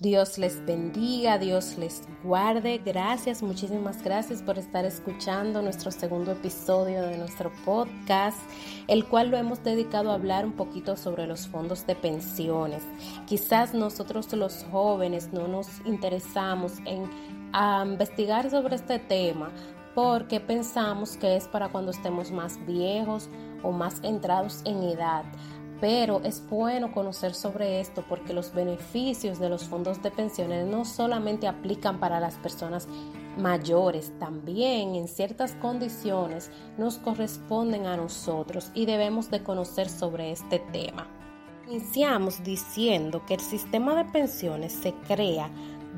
Dios les bendiga, Dios les guarde. Gracias, muchísimas gracias por estar escuchando nuestro segundo episodio de nuestro podcast, el cual lo hemos dedicado a hablar un poquito sobre los fondos de pensiones. Quizás nosotros los jóvenes no nos interesamos en investigar sobre este tema porque pensamos que es para cuando estemos más viejos o más entrados en edad pero es bueno conocer sobre esto porque los beneficios de los fondos de pensiones no solamente aplican para las personas mayores, también en ciertas condiciones nos corresponden a nosotros y debemos de conocer sobre este tema. Iniciamos diciendo que el sistema de pensiones se crea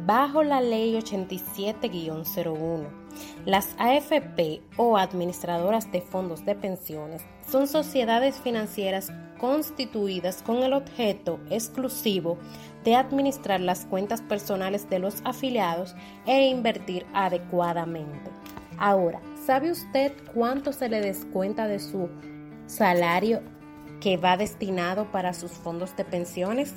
bajo la ley 87-01. Las AFP o administradoras de fondos de pensiones son sociedades financieras constituidas con el objeto exclusivo de administrar las cuentas personales de los afiliados e invertir adecuadamente. Ahora, ¿sabe usted cuánto se le descuenta de su salario que va destinado para sus fondos de pensiones?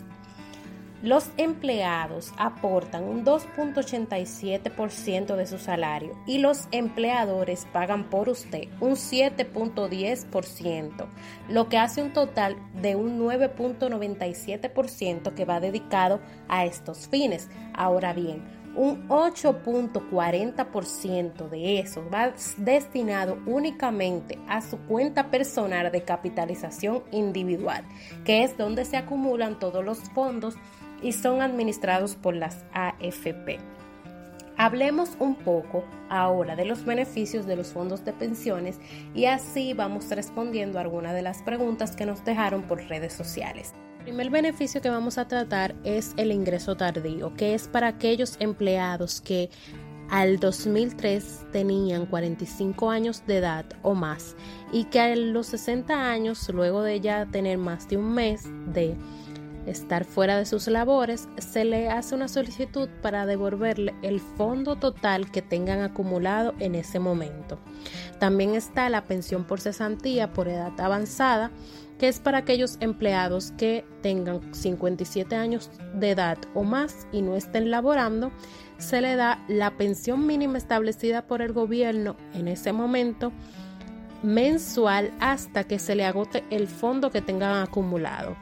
Los empleados aportan un 2.87% de su salario y los empleadores pagan por usted un 7.10%, lo que hace un total de un 9.97% que va dedicado a estos fines. Ahora bien, un 8.40% de eso va destinado únicamente a su cuenta personal de capitalización individual, que es donde se acumulan todos los fondos y son administrados por las AFP. Hablemos un poco ahora de los beneficios de los fondos de pensiones y así vamos respondiendo a algunas de las preguntas que nos dejaron por redes sociales. El primer beneficio que vamos a tratar es el ingreso tardío, que es para aquellos empleados que al 2003 tenían 45 años de edad o más y que a los 60 años, luego de ya tener más de un mes de estar fuera de sus labores, se le hace una solicitud para devolverle el fondo total que tengan acumulado en ese momento. También está la pensión por cesantía por edad avanzada, que es para aquellos empleados que tengan 57 años de edad o más y no estén laborando, se le da la pensión mínima establecida por el gobierno en ese momento mensual hasta que se le agote el fondo que tengan acumulado.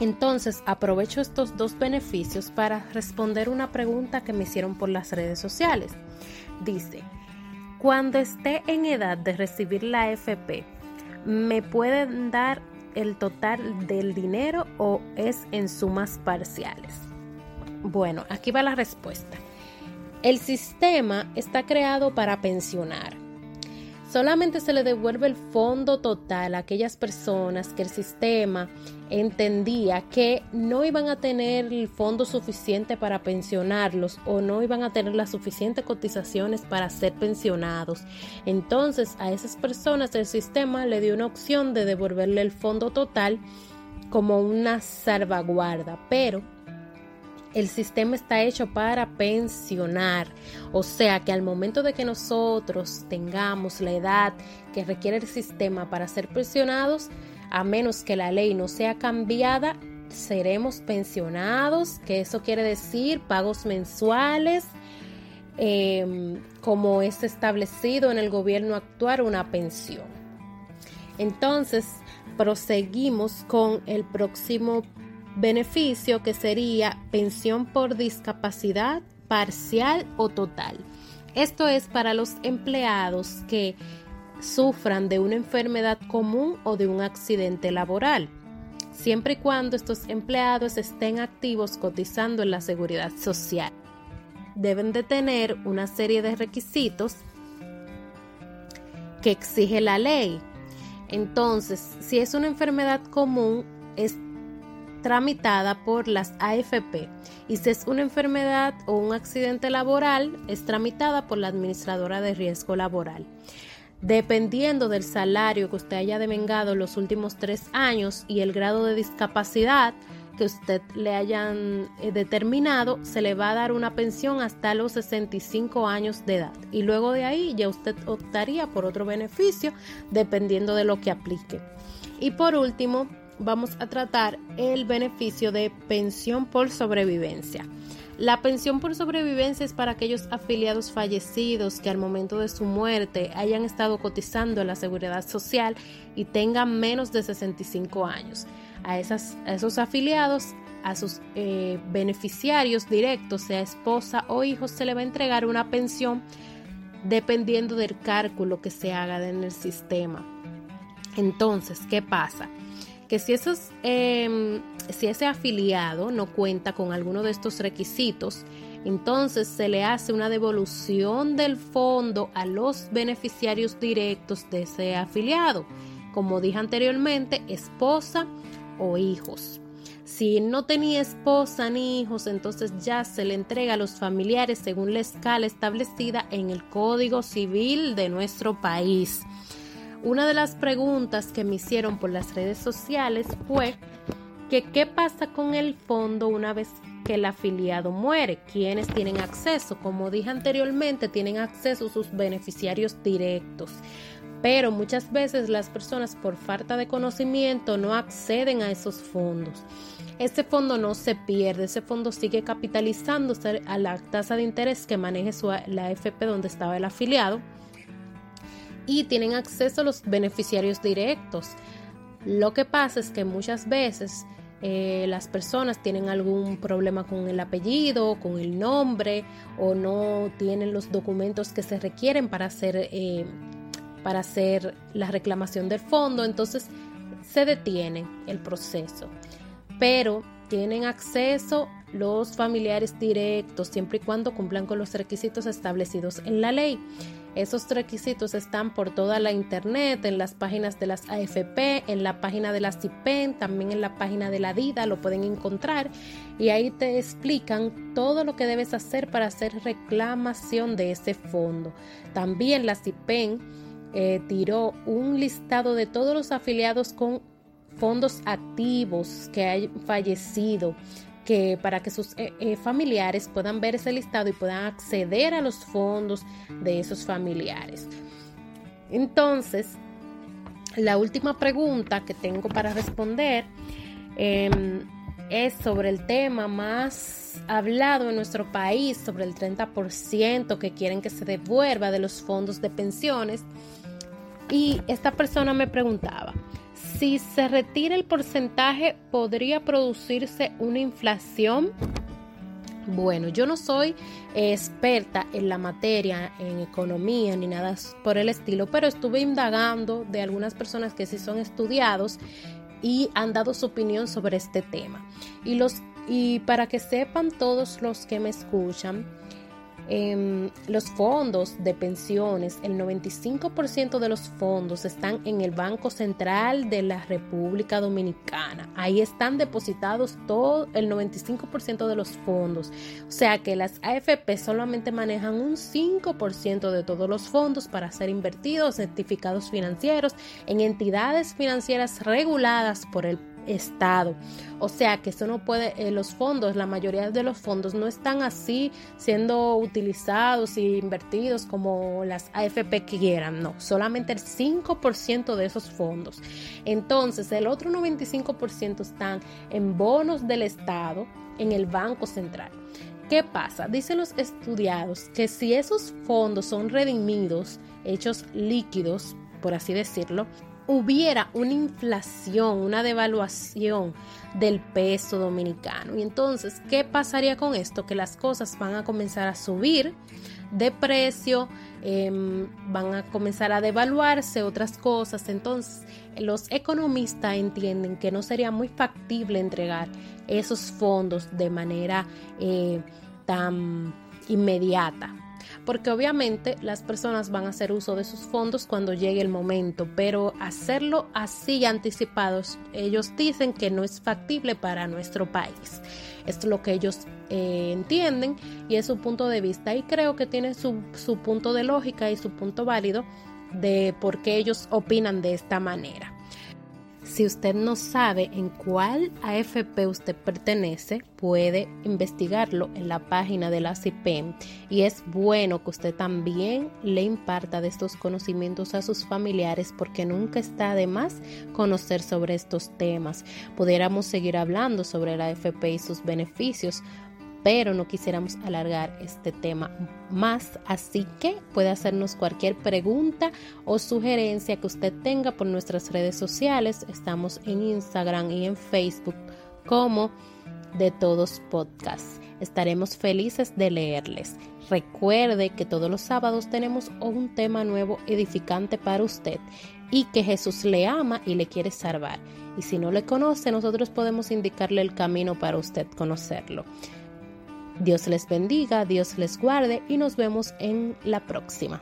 Entonces aprovecho estos dos beneficios para responder una pregunta que me hicieron por las redes sociales. Dice, cuando esté en edad de recibir la FP, ¿me pueden dar el total del dinero o es en sumas parciales? Bueno, aquí va la respuesta. El sistema está creado para pensionar Solamente se le devuelve el fondo total a aquellas personas que el sistema entendía que no iban a tener el fondo suficiente para pensionarlos o no iban a tener las suficientes cotizaciones para ser pensionados. Entonces a esas personas el sistema le dio una opción de devolverle el fondo total como una salvaguarda, pero el sistema está hecho para pensionar. O sea que al momento de que nosotros tengamos la edad que requiere el sistema para ser pensionados, a menos que la ley no sea cambiada, seremos pensionados, que eso quiere decir pagos mensuales, em, como es establecido en el gobierno actual, una pensión. Entonces, proseguimos con el próximo beneficio que sería pensión por discapacidad parcial o total. Esto es para los empleados que sufran de una enfermedad común o de un accidente laboral, siempre y cuando estos empleados estén activos cotizando en la seguridad social. Deben de tener una serie de requisitos que exige la ley. Entonces, si es una enfermedad común, es tramitada por las AFP y si es una enfermedad o un accidente laboral, es tramitada por la administradora de riesgo laboral. Dependiendo del salario que usted haya devengado en los últimos tres años y el grado de discapacidad que usted le hayan eh, determinado, se le va a dar una pensión hasta los 65 años de edad. Y luego de ahí ya usted optaría por otro beneficio dependiendo de lo que aplique. Y por último, vamos a tratar el beneficio de pensión por sobrevivencia. La pensión por sobrevivencia es para aquellos afiliados fallecidos que al momento de su muerte hayan estado cotizando en la seguridad social y tengan menos de 65 años. A, esos afiliados, a sus eh, beneficiarios directos, sea esposa o hijos, se le va a entregar una pensión dependiendo del cálculo que se haga en el sistema. Entonces, ¿qué pasa? Que em, si ese afiliado no cuenta con alguno de estos requisitos, entonces se le hace una devolución del fondo a los beneficiarios directos de ese afiliado, como dije anteriormente, esposa o hijos. Si no tenía esposa ni hijos, entonces ya se le entrega a los familiares según la escala establecida en el Código Civil de nuestro país. Una de las preguntas que me hicieron por las redes sociales fue que qué pasa con el fondo una vez que el afiliado muere, quiénes tienen acceso. Como dije anteriormente, tienen acceso sus beneficiarios directos. Pero muchas veces las personas por falta de conocimiento no acceden a esos fondos. Ese fondo no se pierde, ese fondo sigue capitalizándose a la tasa de interés que maneje la AFP donde estaba el afiliado y tienen acceso a los beneficiarios directos. Lo que pasa es que muchas veces eh, las personas tienen algún problema con el apellido, con el nombre o no tienen los documentos que se requieren para hacer, eh, para hacer la reclamación del fondo, entonces se detiene el proceso. Pero tienen acceso los familiares directos siempre y cuando cumplan con los requisitos establecidos en la ley. Esos requisitos están por toda la internet, en las páginas de las AFP, en la página de la CIPEN, también en la página de la DIDA lo pueden encontrar y ahí te explican todo lo que debes hacer para hacer reclamación de ese fondo. También la CIPEN eh, tiró un listado de todos los afiliados con fondos activos que hayan fallecido que para que sus eh, eh, familiares puedan ver ese listado y puedan acceder a los fondos de esos familiares. Entonces, la última pregunta que tengo para responder em, es sobre el tema más hablado en nuestro país, sobre el 30% que quieren que se devuelva de los fondos de pensiones. Y esta persona me preguntaba, si se retira el porcentaje, ¿podría producirse una inflación? Bueno, yo no soy experta en la materia, en economía, ni nada por el estilo, pero estuve indagando de algunas personas que sí son estudiados y han dado su opinión sobre este tema. Y, los, y para que sepan todos los que me escuchan, Em, los fondos de pensiones, el 95% de los fondos están en el Banco Central de la República Dominicana. Ahí están depositados todo el 95% de los fondos. O sea que las AFP solamente manejan un 5% de todos los fondos para ser invertidos, certificados financieros en entidades financieras reguladas por el Estado. O sea que eso no puede, eh, los fondos, la mayoría de los fondos no están así siendo utilizados y invertidos como las AFP quieran, no, solamente el 5% de esos fondos. Entonces, el otro 95% están en bonos del Estado en el Banco Central. ¿Qué pasa? Dicen los estudiados que si esos fondos son redimidos, hechos líquidos, por así decirlo, hubiera una inflación, una devaluación del peso dominicano. Y entonces, ¿qué pasaría con esto? Que las cosas van a comenzar a subir de precio, em, van a comenzar a devaluarse otras cosas. Entonces, los economistas entienden que no sería muy factible entregar esos fondos de manera eh, tan inmediata porque obviamente las personas van a hacer uso de sus fondos cuando llegue el momento, pero hacerlo así anticipados, ellos dicen que no es factible para nuestro país. Esto es lo que ellos eh, entienden y es su punto de vista y creo que tiene su, su punto de lógica y su punto válido de por qué ellos opinan de esta manera. Si usted no sabe en cuál AFP usted pertenece, puede investigarlo en la página de la CIPEM y es bueno que usted también le imparta de estos conocimientos a sus familiares porque nunca está de más conocer sobre estos temas. Pudiéramos seguir hablando sobre la AFP y sus beneficios, pero no quisiéramos alargar este tema más, así que puede hacernos cualquier pregunta o sugerencia que usted tenga por nuestras redes sociales. Estamos en Instagram y en Facebook como de todos podcasts. Estaremos felices de leerles. Recuerde que todos los sábados tenemos un tema nuevo edificante para usted y que Jesús le ama y le quiere salvar. Y si no le conoce, nosotros podemos indicarle el camino para usted conocerlo. Dios les bendiga, Dios les guarde y nos vemos en la próxima.